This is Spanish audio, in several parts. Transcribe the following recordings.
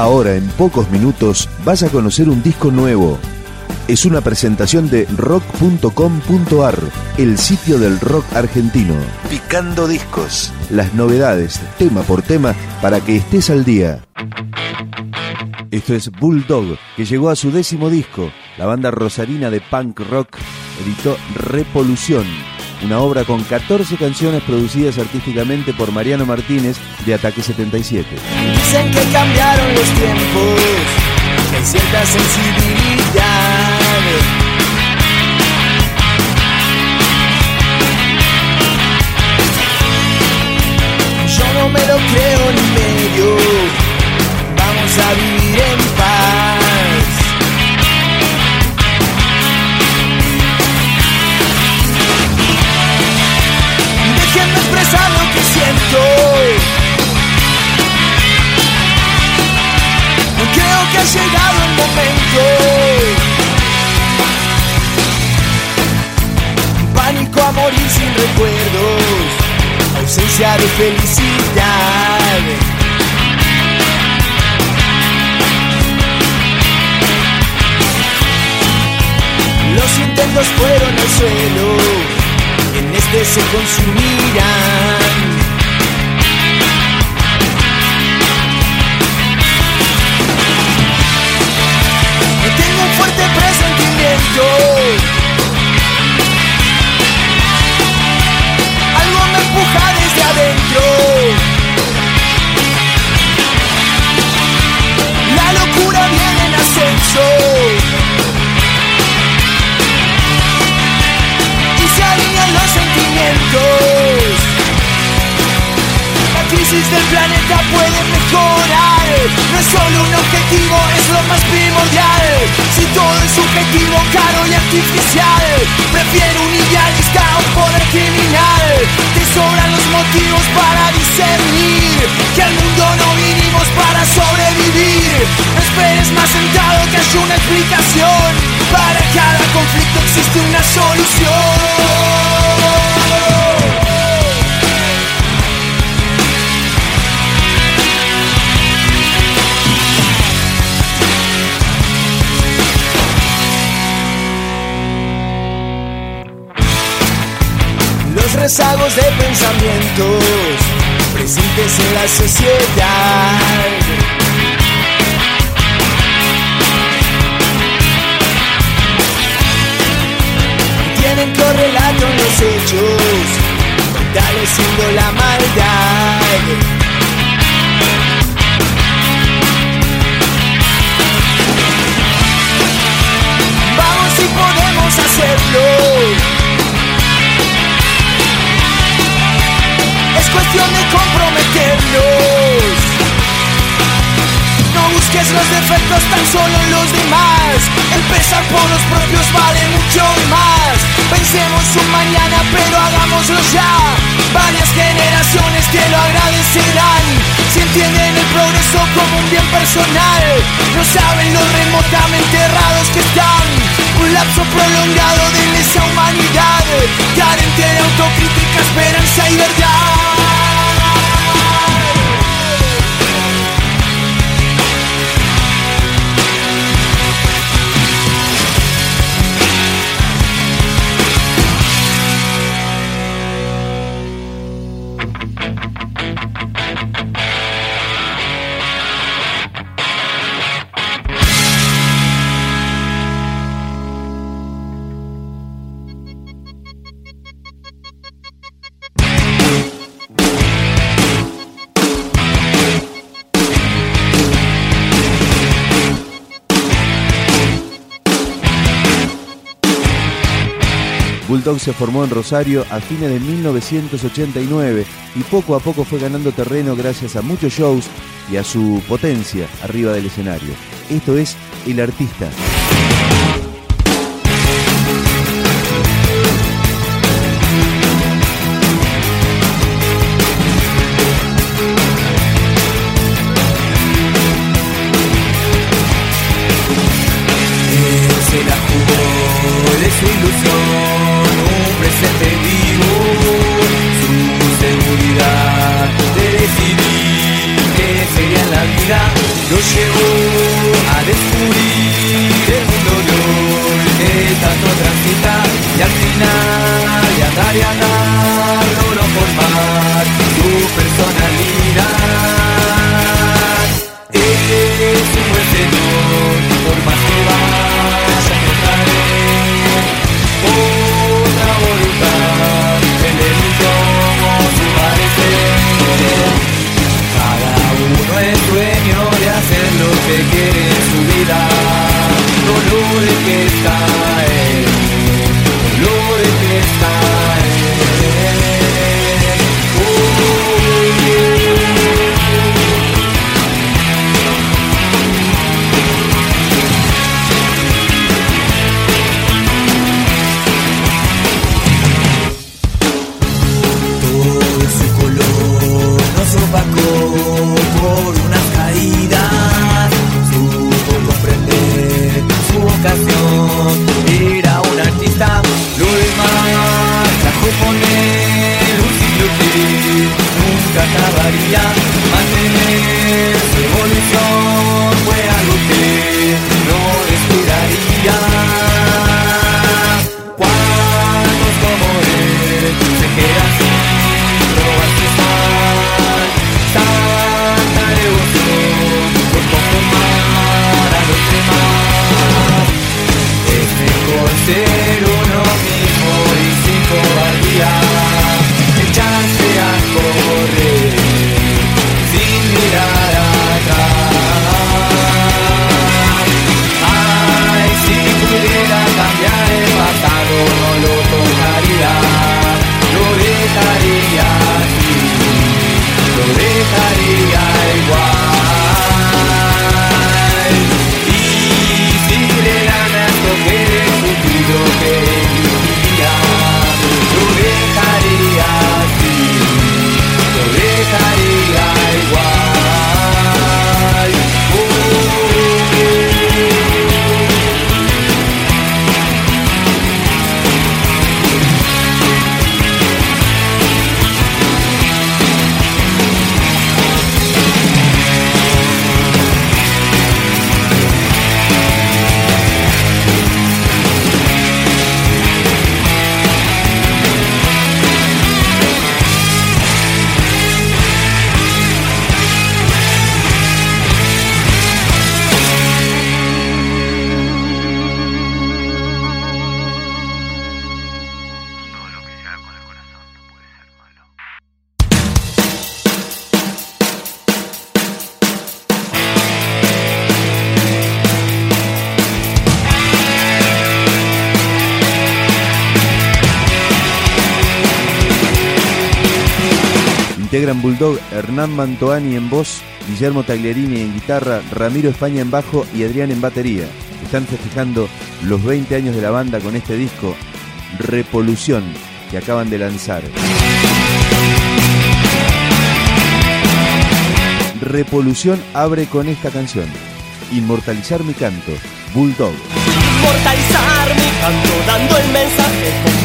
Ahora, en pocos minutos, vas a conocer un disco nuevo. Es una presentación de rock.com.ar, el sitio del rock argentino. Picando discos. Las novedades, tema por tema, para que estés al día. Esto es Bulldog, que llegó a su décimo disco. La banda rosarina de punk rock editó Repolución, una obra con 14 canciones producidas artísticamente por Mariano Martínez de Ataque 77. Dicen que cambiaron los tiempos, hay cierta sensibilidad. Yo no me lo creo ni medio, vamos a vivir en paz. En este Crisis del planeta puede mejorar. No es solo un objetivo, es lo más primordial. Si todo es subjetivo, caro y artificial, prefiero un idealista a un poder criminal. Te sobran los motivos para discernir que al mundo no vinimos para sobrevivir. No esperes más sentado que haya una explicación. Para cada conflicto existe una solución. De pensamientos presentes en la sociedad. Tienen correlato en los hechos, fortaleciendo la maldad. Vamos si podemos hacerlo. Es cuestión de comprometernos. No busques los defectos tan solo los demás. Empezar por los propios vale mucho más. Pensemos un mañana, pero hagámoslo ya. Varias generaciones te lo agradecerán. Si entienden el progreso como un bien personal, no saben lo remotamente errados que están. Un lapso prolongado de lesa humanidad, carente de autocrítica, esperanza y verdad. Bulldog se formó en Rosario a fines de 1989 y poco a poco fue ganando terreno gracias a muchos shows y a su potencia arriba del escenario. Esto es El Artista. Ilusión, się, a dyskusja integran Bulldog, Hernán Mantoani en voz, Guillermo Tagliarini en guitarra, Ramiro España en bajo y Adrián en batería. Están festejando los 20 años de la banda con este disco, Repolución, que acaban de lanzar. Repolución abre con esta canción. Inmortalizar mi canto, Bulldog. Inmortalizar mi canto dando el mensaje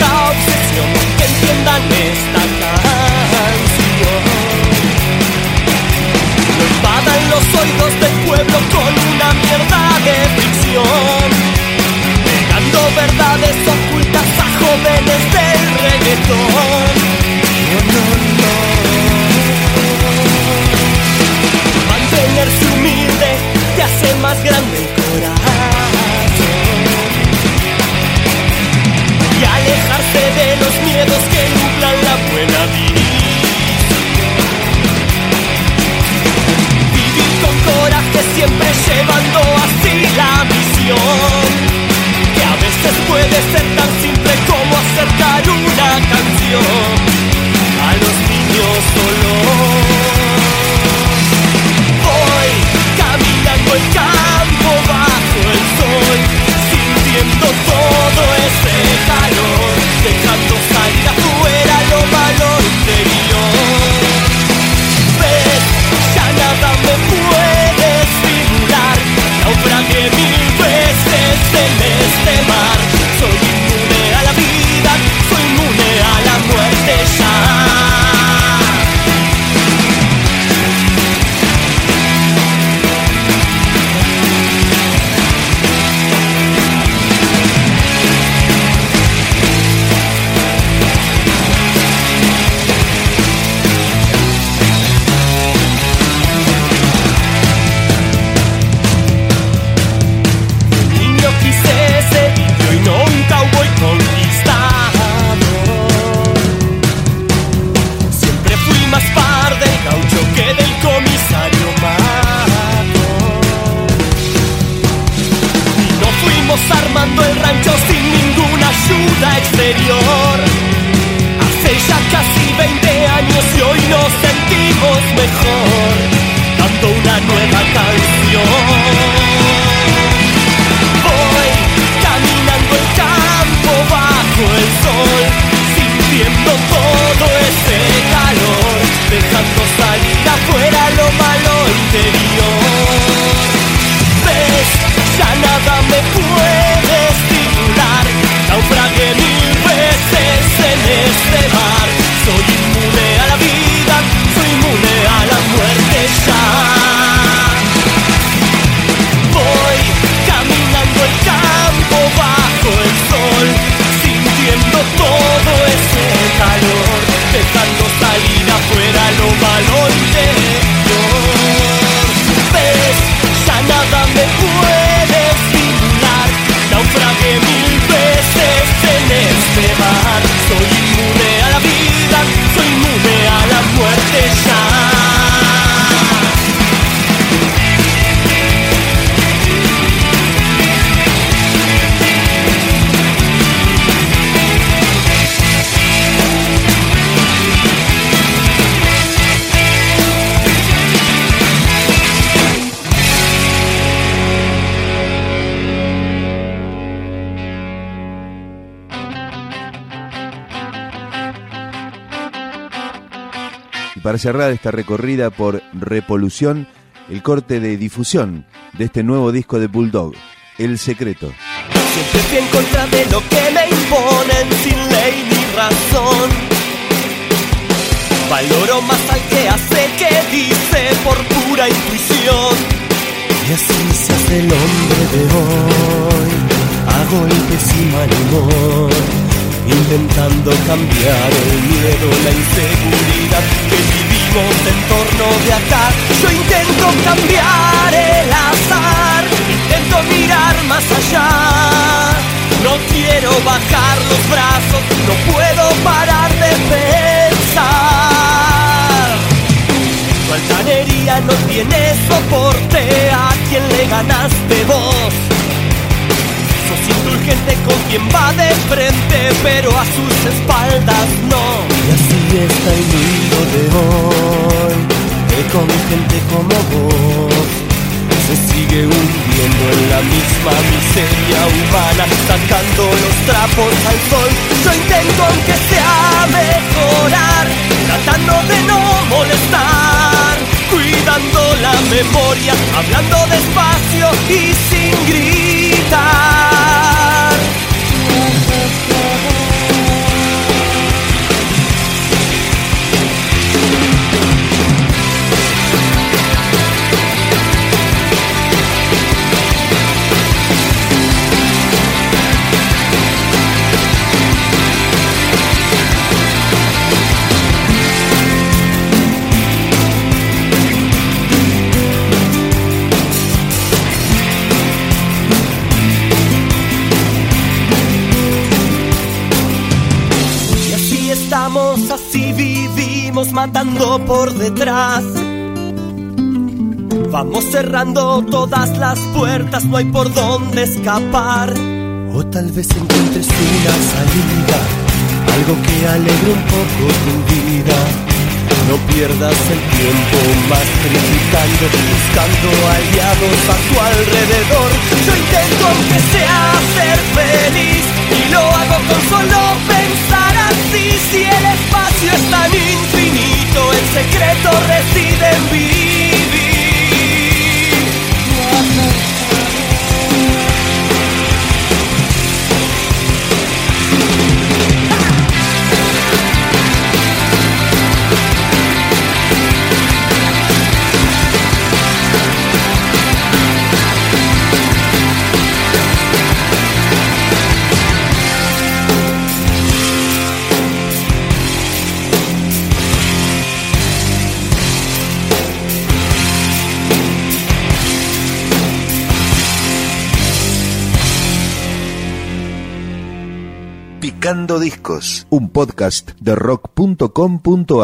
到 desarmando el rancho sin ninguna ayuda exterior. Hace ya casi 20 años y hoy nos sentimos mejor, dando una nueva canción. Voy caminando el campo bajo el sol, sintiendo todo ese calor, dejando salir afuera lo malo interior. Ves, ya no puede para cerrar esta recorrida por Repolución, el corte de difusión de este nuevo disco de Bulldog, El Secreto. Siempre estoy en contra de lo que me imponen sin ley ni razón. Valoro más al que hace que dice por pura intuición. Y así se hace el hombre de hoy, a golpes y humor, intentando cambiar el miedo, la inseguridad que vivimos en torno de acá. Yo intento cambiar el azar, intento mirar más allá. No quiero bajar los brazos, no puedo parar de pensar. Tu altanería no tiene soporte a quien le ganaste con quien va de frente, pero a sus espaldas no. Y así está el mundo de hoy, que con gente como vos se sigue hundiendo en la misma miseria humana, sacando los trapos al sol. Yo intento aunque sea mejorar, tratando de no molestar, cuidando la memoria, hablando despacio y sin gritar. Matando por detrás. Vamos cerrando todas las puertas, no hay por dónde escapar. O tal vez encuentres una salida, algo que alegre un poco tu vida. No pierdas el tiempo más criticando, buscando aliados a tu alrededor. Yo intento aunque sea feliz y lo hago con solo pensar así. Si el espacio es tan infinito, el secreto reside en vivir. Picando Discos, un podcast de rock.com.ar